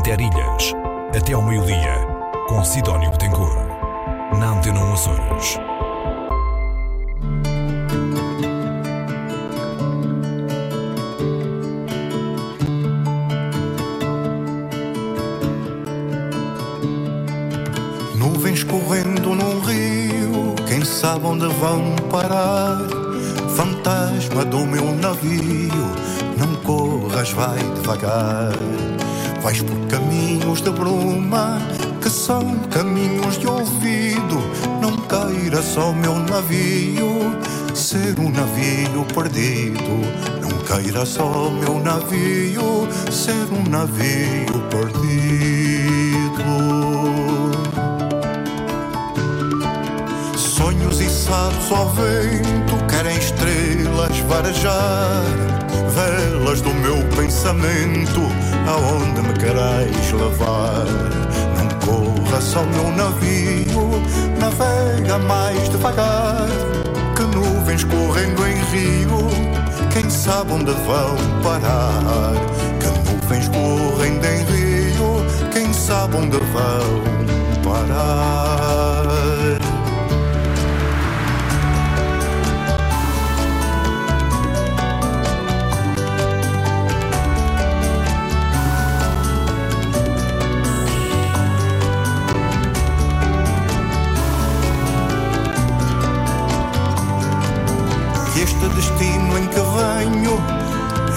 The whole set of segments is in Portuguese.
Interilhas, até ao meio-dia, com Sidónio Betancourt, na Antena Açores. Nuvens correndo num rio, quem sabe onde vão parar? Fantasma do meu navio, não corras, vai devagar. Vais por caminhos de bruma, que são caminhos de ouvido. Não queira só meu navio ser um navio perdido. Não queira só meu navio ser um navio perdido. Sonhos içados ao vento querem estrelas varejar, velas do meu pensamento, aonde me quereis levar. Não corra só meu navio, navega mais devagar, que nuvens correndo em rio, quem sabe onde vão parar. Que nuvens correndo em rio, quem sabe onde vão parar. Venho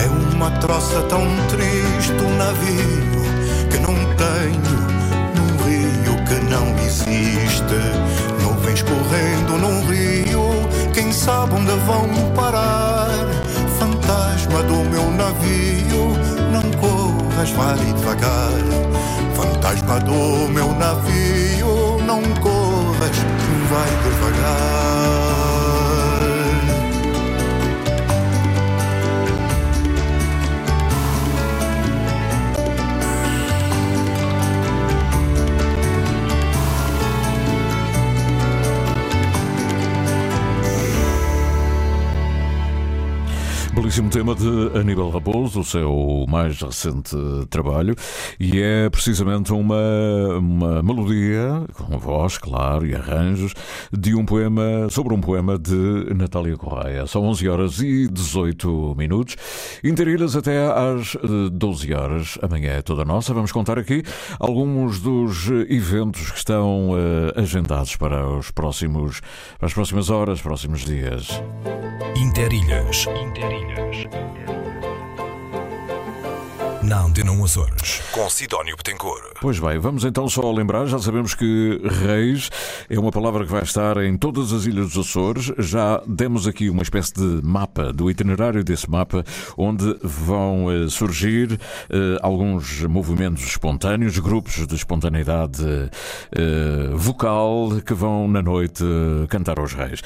é uma troça tão triste, um navio que não tenho, num rio que não existe. Nuvens correndo num rio, quem sabe onde vão parar? Fantasma do meu navio, não corras, vai devagar. Fantasma do meu navio, não corras, vai devagar. Belíssimo tema de Aníbal Raposo, o seu mais recente trabalho, e é precisamente uma, uma melodia, com voz, claro, e arranjos, de um poema, sobre um poema de Natália Correia. São 11 horas e 18 minutos, interilhas até às 12 horas. Amanhã é toda nossa. Vamos contar aqui alguns dos eventos que estão uh, agendados para os próximos, para as próximas horas, próximos dias. Interilhas. Interilhas. yeah Na Antena Açores, com Sidónio Betancourt. Pois bem, vamos então só lembrar, já sabemos que Reis é uma palavra que vai estar em todas as ilhas dos Açores. Já demos aqui uma espécie de mapa, do itinerário desse mapa, onde vão uh, surgir uh, alguns movimentos espontâneos, grupos de espontaneidade uh, vocal que vão na noite cantar aos Reis.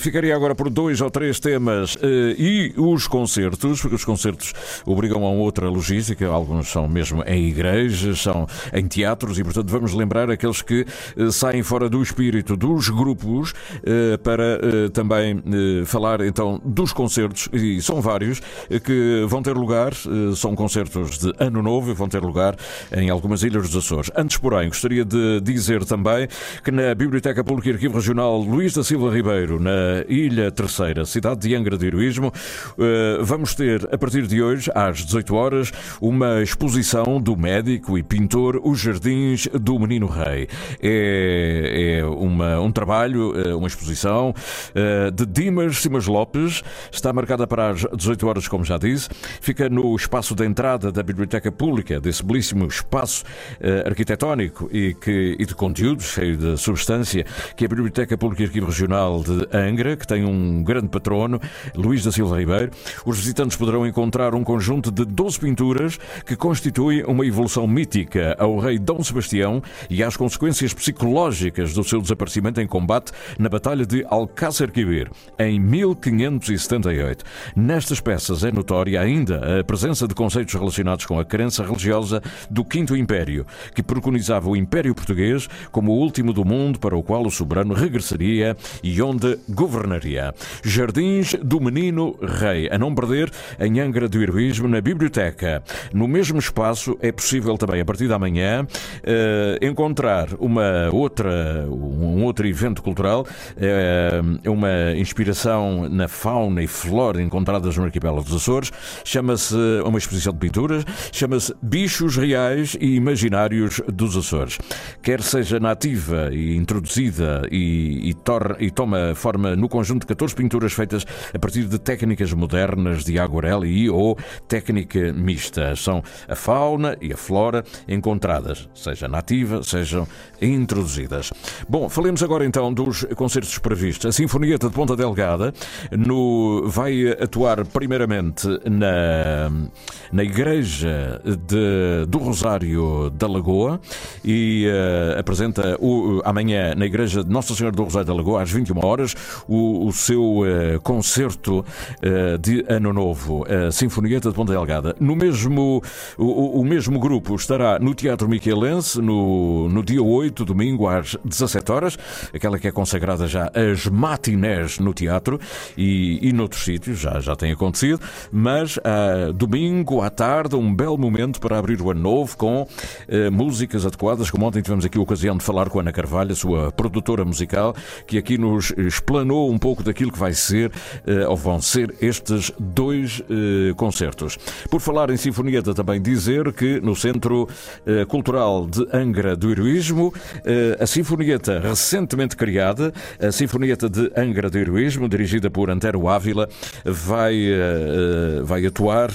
ficaria agora por dois ou três temas e os concertos, porque os concertos obrigam a outra logística, alguns são mesmo em igrejas, são em teatros e, portanto, vamos lembrar aqueles que eh, saem fora do espírito dos grupos eh, para eh, também falar então dos concertos, e são vários, que vão ter lugar, são concertos de Ano Novo e vão ter lugar em algumas ilhas dos Açores. Antes, porém, gostaria de dizer também que na Biblioteca Pública e Arquivo Regional Luís da Silva Ribeiro, na Ilha Terceira, cidade de Angra do Heroísmo, vamos ter, a partir de hoje, às 18 horas, uma exposição do médico e pintor Os Jardins do Menino Rei. É, é uma, um trabalho, uma exposição de Dimas Simas Lopes, está marcada para as 18 horas, como já disse, fica no espaço de entrada da Biblioteca Pública, desse belíssimo espaço arquitetónico e, que, e de conteúdo, cheio de substância, que é a Biblioteca Pública e Arquivo Regional de Angra, que tem um grande patrono, Luís da Silva Ribeiro. Os visitantes poderão encontrar um conjunto de 12 pinturas que constituem uma evolução mítica ao rei Dom Sebastião e às consequências psicológicas do seu desaparecimento em combate na Batalha de Alcácer Quibir, em 1578. Nestas peças é notória ainda a presença de conceitos relacionados com a crença religiosa do Quinto Império, que preconizava o Império Português como o último do mundo para o qual o soberano regressaria e onde governaria. Jardins do Menino Rei, a não perder em Angra do Heroísmo, na Biblioteca No mesmo espaço é possível também, a partir da amanhã, uh, encontrar uma outra, um outro evento cultural, uh, uma inspiração na fauna e flora encontradas no arquipélago dos Açores. Chama-se uma exposição de pinturas, chama-se Bichos Reais e Imaginários dos Açores. Quer seja nativa e introduzida e, e, e toma forma no conjunto de 14 pinturas feitas a partir de técnicas modernas de aguarela e ou técnica mista. São a fauna e a flora encontradas, seja nativa, sejam introduzidas. Bom, falemos agora então dos concertos previstos. A Sinfonieta de Ponta Delgada no, vai atuar primeiramente na, na Igreja de, do Rosário da Lagoa e uh, apresenta o, amanhã na Igreja de Nossa Senhora do Rosário da Lagoa às 21 horas o, o seu uh, concerto uh, de Ano Novo, a Sinfonieta de Ponta Delgada. No mesmo, o, o mesmo grupo estará no Teatro Miquelense no, no dia 8, domingo, às 17 horas, aquela que é consagrada já às matinés no teatro e, e noutros sítios, já, já tem acontecido, mas uh, domingo à tarde, um belo momento para abrir o ano novo com uh, músicas adequadas, como ontem tivemos aqui a ocasião de falar com Ana Carvalho, a sua produtora musical, que aqui nos explanou um pouco daquilo que vai ser, uh, ou vão ser, estes dois concertos. Por falar em Sinfonieta, também dizer que no Centro Cultural de Angra do Heroísmo, a Sinfonieta recentemente criada, a Sinfonieta de Angra do Heroísmo, dirigida por Antero Ávila, vai, uh, vai atuar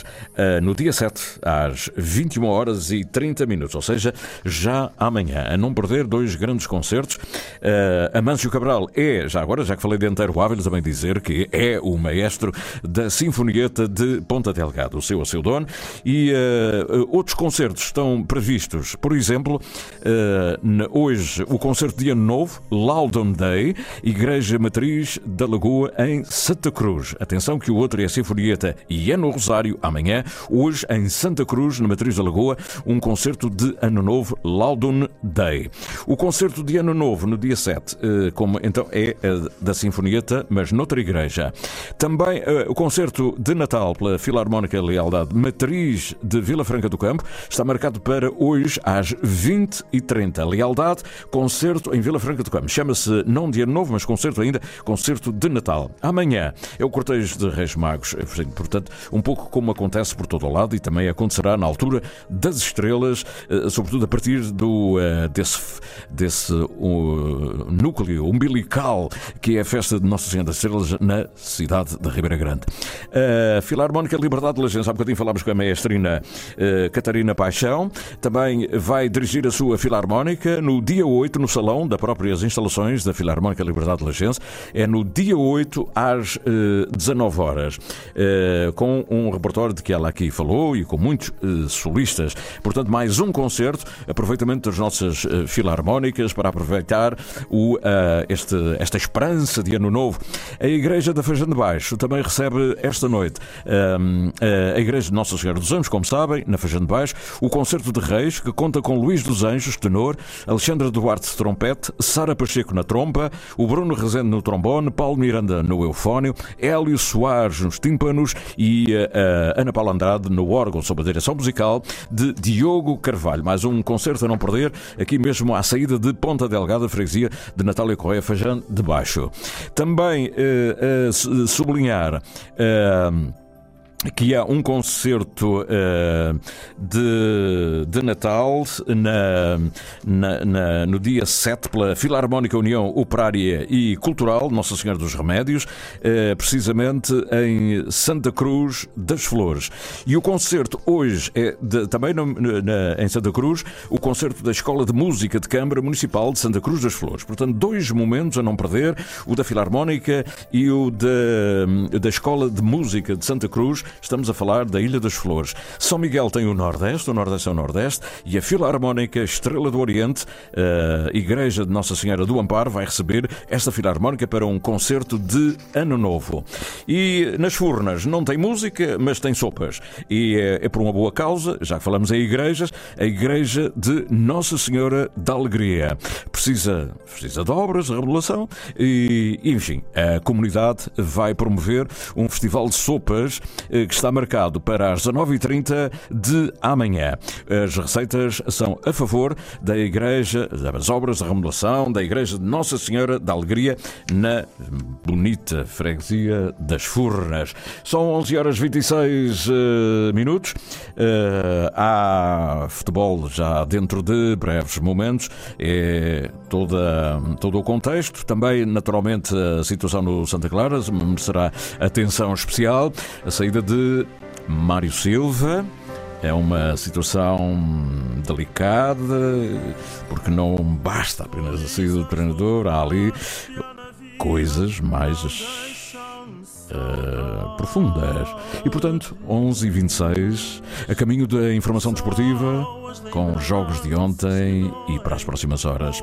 no dia 7, às 21 horas e 30 minutos, ou seja, já amanhã. A não perder dois grandes concertos. Amâncio Cabral é, já agora, já que falei de Antero Ávila, também dizer que é o maestro da Sinfonieta de Ponta Delgado, o seu a seu dono, e outros concertos estão previstos. Por exemplo, hoje o concerto de Ano Novo, Loudon Day, Igreja Matriz da Lagoa em Santa Cruz. Atenção que o outro é a Sinfonieta e é no Rosário amanhã. Hoje em Santa Cruz, na Matriz da Lagoa, um concerto de Ano Novo, Loudon Day. O concerto de Ano Novo no dia 7, eh, como então é da Sinfonieta, mas noutra igreja. Também o concerto de Natal pela Filarmónica Lealdade Matriz de Vila Franca do Campo está marcado para hoje às 20h30. Lealdade, concerto em Vila Franca do Campo. Chama-se não Ano Novo, mas concerto ainda, concerto de Natal. Amanhã é o cortejo de Reis Magos, portanto, um pouco como acontece por todo o lado e também acontecerá na altura das estrelas, eh, sobretudo a partir do, eh, desse, desse núcleo umbilical que é a festa de Nossa Senhora das Estrelas na cidade de Ribeira Grande. A Filarmónica Liberdade de Lagença, há bocadinho falámos com a maestrina eh, Catarina Paixão, também vai dirigir a sua Filarmónica no dia 8, no salão das próprias instalações da Filarmónica Liberdade de Lagença. É no dia 8 às 19 horas, com um repertório de que ela aqui falou e com muitos solistas. Portanto, mais um concerto, aproveitamento das nossas filarmónicas para aproveitar o, este, esta esperança de ano novo. A Igreja da Feijão de Baixo também recebe esta noite a Igreja de Nossa Senhora dos Como sabem, na Feijão de Baixo, o concerto de Reis, que conta com Luís dos Anjos, tenor, Alexandre Duarte, trompete, Sara Pacheco na trompa, o Bruno Rezende no trombone, Paulo Miranda no eufónio, Hélio Soares nos tímpanos e uh, Ana Paula Andrade no órgão sob a direção musical de Diogo Carvalho. Mais um concerto a não perder, aqui mesmo à saída de Ponta Delgada, freguesia de Natália Correia Fajã de Baixo. Também uh, uh, sublinhar que há um concerto uh, de, de Natal na, na, na, no dia 7 pela Filarmónica União Operária e Cultural Nossa Senhora dos Remédios, uh, precisamente em Santa Cruz das Flores. E o concerto hoje é de, também no, na, em Santa Cruz, o concerto da Escola de Música de Câmara Municipal de Santa Cruz das Flores. Portanto, dois momentos a não perder, o da Filarmónica e o da, da Escola de Música de Santa Cruz Estamos a falar da Ilha das Flores. São Miguel tem o Nordeste, o Nordeste é o Nordeste, e a Filarmónica Estrela do Oriente, a Igreja de Nossa Senhora do Amparo, vai receber esta Filarmónica para um concerto de Ano Novo. E nas Furnas não tem música, mas tem sopas. E é, é por uma boa causa, já que falamos em igrejas, a Igreja de Nossa Senhora da Alegria. Precisa, precisa de obras, de remodelação, e, enfim, a comunidade vai promover um festival de sopas que está marcado para as 19h30 de amanhã. As receitas são a favor da Igreja, das obras de remodelação da Igreja de Nossa Senhora da Alegria, na bonita freguesia das Furnas. São 11 horas 26 uh, minutos. Uh, há futebol já dentro de breves momentos. É toda, todo o contexto. Também, naturalmente, a situação no Santa Clara merecerá atenção especial. A saída de Mário Silva. É uma situação delicada, porque não basta apenas a saída do treinador, há ali coisas mais uh, profundas. E portanto, 11 e 26 a caminho da informação desportiva, com jogos de ontem e para as próximas horas.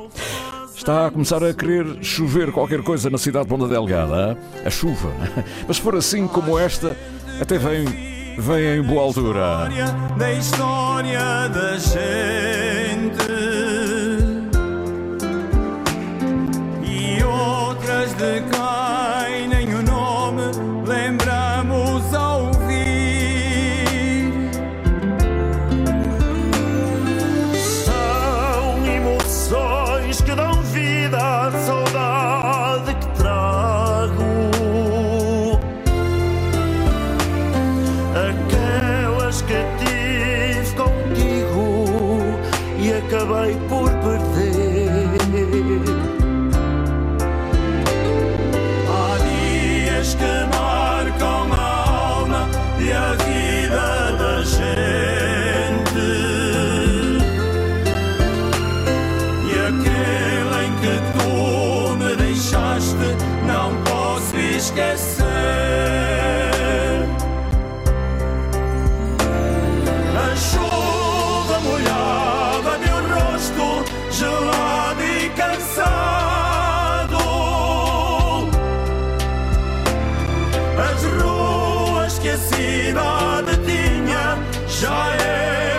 Está a começar a querer chover qualquer coisa na cidade de Ponta Delgada, a chuva. Mas se for assim como esta, até vem, vem em boa altura. Da história da gente e outras de As ruas que a cidade tinha já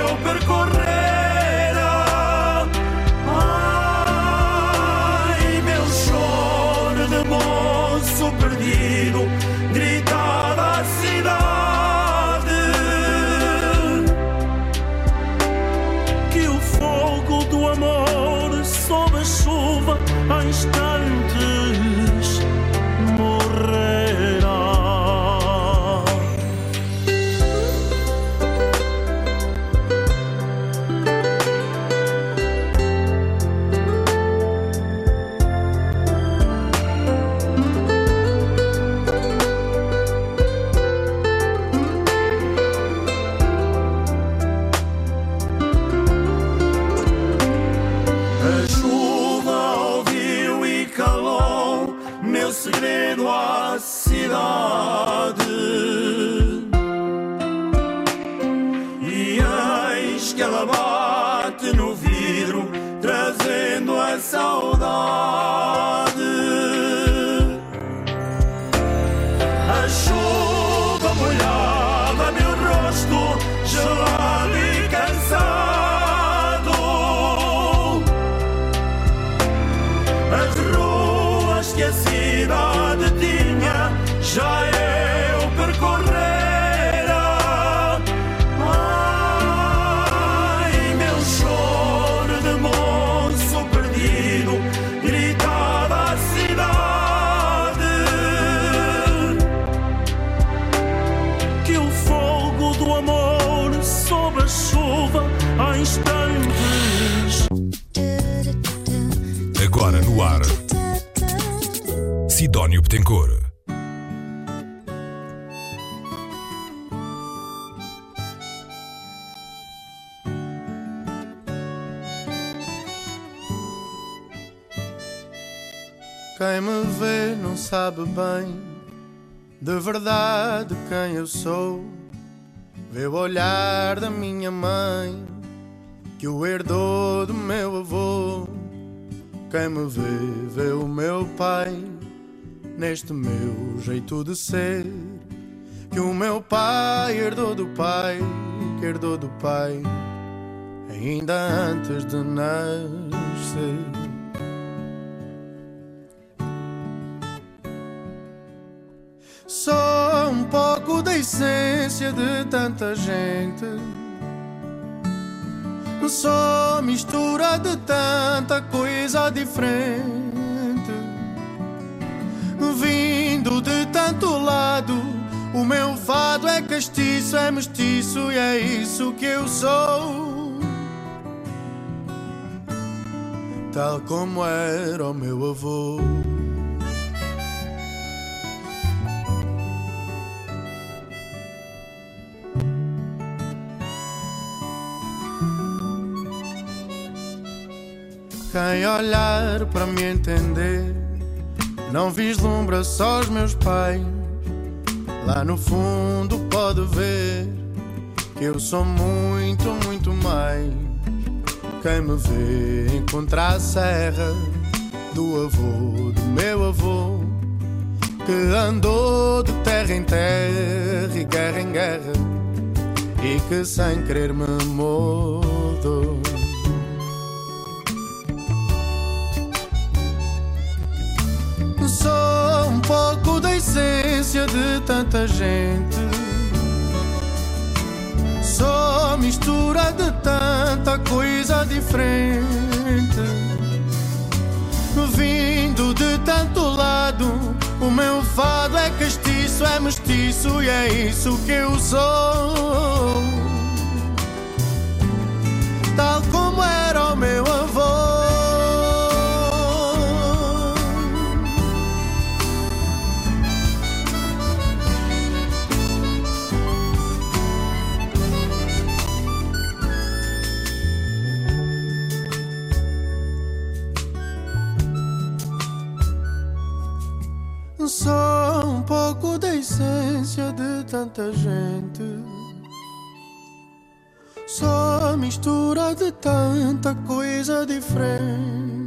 eu percorrera. Betancourt. Quem me vê não sabe bem de verdade quem eu sou. Vê o olhar da minha mãe que o herdou do meu avô. Quem me vê, vê o meu pai neste meu jeito de ser. Que o meu pai herdou do pai, que herdou do pai, ainda antes de nascer. Sou um pouco da essência de tanta gente. Só mistura de tanta coisa diferente. Vindo de tanto lado, o meu fado é castiço, é mestiço e é isso que eu sou. Tal como era o meu avô. Quem olhar para me entender não vislumbra só os meus pais. Lá no fundo pode ver que eu sou muito, muito mais. Quem me vê encontrar a serra do avô, do meu avô, que andou de terra em terra e guerra em guerra, e que sem querer me mudou. Sou um pouco da essência de tanta gente. Sou mistura de tanta coisa diferente. Vindo de tanto lado, o meu fado é castiço, é mestiço e é isso que eu sou. Tal como era o meu avô. Tanta gente. Só mistura de tanta coisa diferente.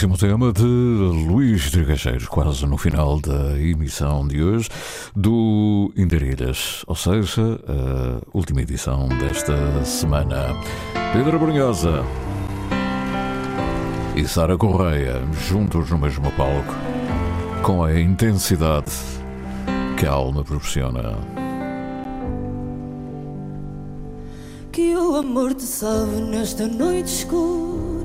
Belíssimo tema de Luís Trigacheiros, quase no final da emissão de hoje do Indarilhas, ou seja, a última edição desta semana. Pedro Brunhosa e Sara Correia, juntos no mesmo palco, com a intensidade que a alma proporciona. Que o amor te salve nesta noite escura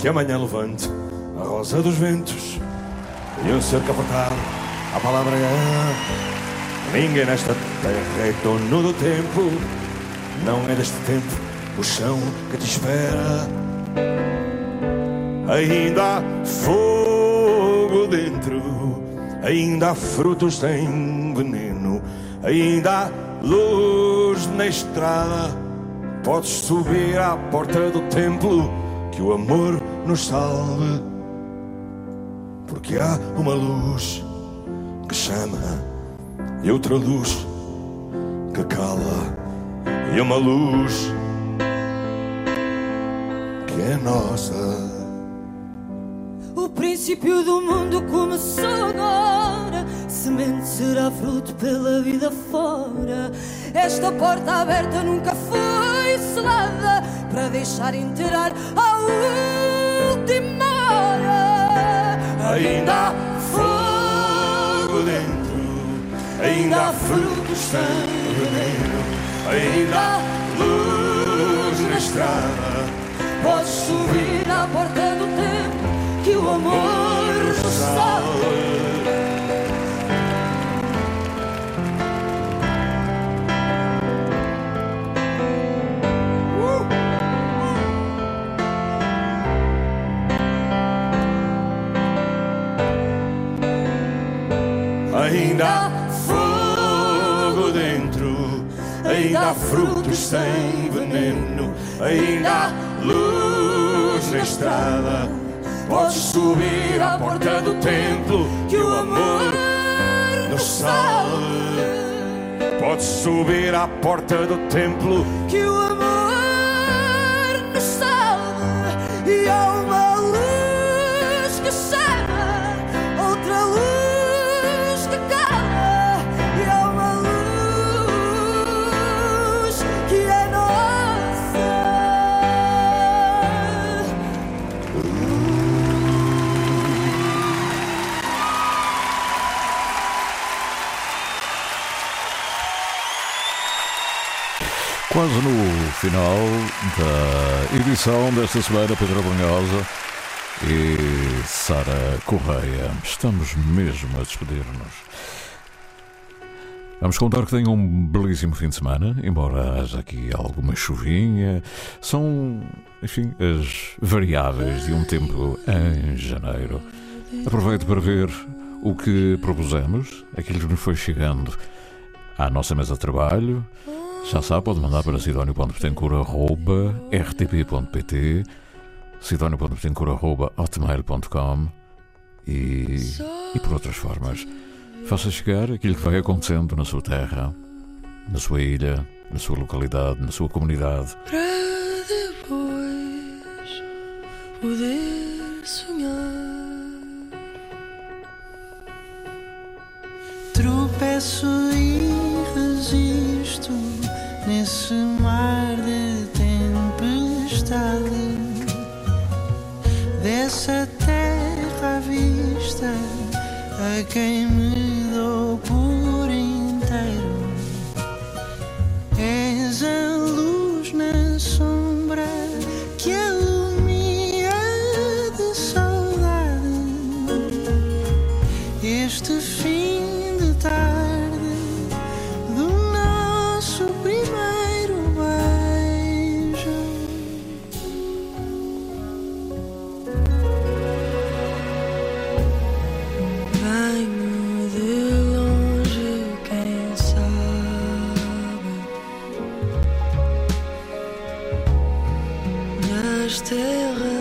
Que amanhã levante a rosa dos ventos e um ser capotado. A palavra é. Ninguém nesta terra é dono do tempo. Não é deste tempo o chão que te espera. Ainda há fogo dentro, ainda há frutos sem veneno, ainda há luz na estrada. Podes subir à porta do templo que o amor nos salve. Porque há uma luz que chama e outra luz que cala, e uma luz que é nossa. O princípio do mundo começou agora. Semente será fruto pela vida fora. Esta porta aberta nunca foi selada para deixar entrar a última hora. Ainda há fogo dentro, ainda há frutos sem veneno, ainda há luz na estrada. Podes subir à porta do tempo que o amor nos Ainda há fogo dentro, ainda há frutos sem veneno, ainda há luz na estrada. Podes subir à porta do templo que o amor nos salve. Podes subir à porta do templo que o amor nos salve e há uma Quase no final da edição desta semana, Pedro Brunhosa e Sara Correia. Estamos mesmo a despedir-nos. Vamos contar que tenham um belíssimo fim de semana, embora haja aqui alguma chuvinha. São, enfim, as variáveis de um tempo em janeiro. Aproveito para ver o que propusemos, aquilo que nos foi chegando à nossa mesa de trabalho. Já sabe, pode mandar para sidónio.betancourt.rtp.pt sidónio.betancourt.hotmail.com e, e por outras formas. Faça chegar aquilo que vai acontecendo na sua terra, na sua ilha, na sua localidade, na sua comunidade. para depois poder sonhar. Tropeço e resisto nesse mar de tempestade. Dessa terra vista, a quem me das terras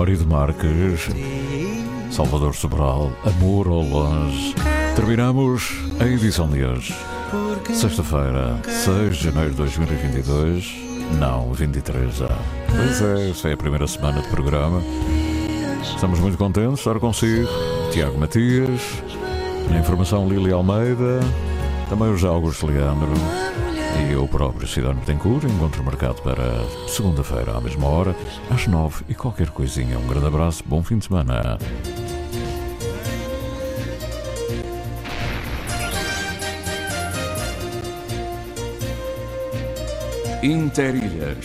com o marido Marques, Salvador Sobral, Amor ao Longe, terminamos a edição de hoje. Sexta-feira, 6 de janeiro de 2022. Não, 23 já. Pois é, esta é a primeira semana de programa. Estamos muito contentes de estar consigo. Tiago Matias, na informação Lili Almeida, também o José Augusto Leandro e eu próprio, Cidano Betancourt. Encontro marcado para segunda-feira, à mesma hora, às 9 e qualquer coisinha. Um grande abraço, bom fim de semana. Interilhas.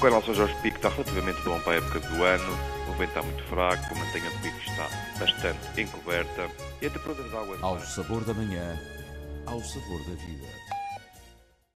Com relação ao Jorge Pico, está relativamente bom para a época do ano. O vento está muito fraco, a mantenha de pico está bastante encoberta e a temperatura das águas. Ao sabor da manhã, ao sabor da vida.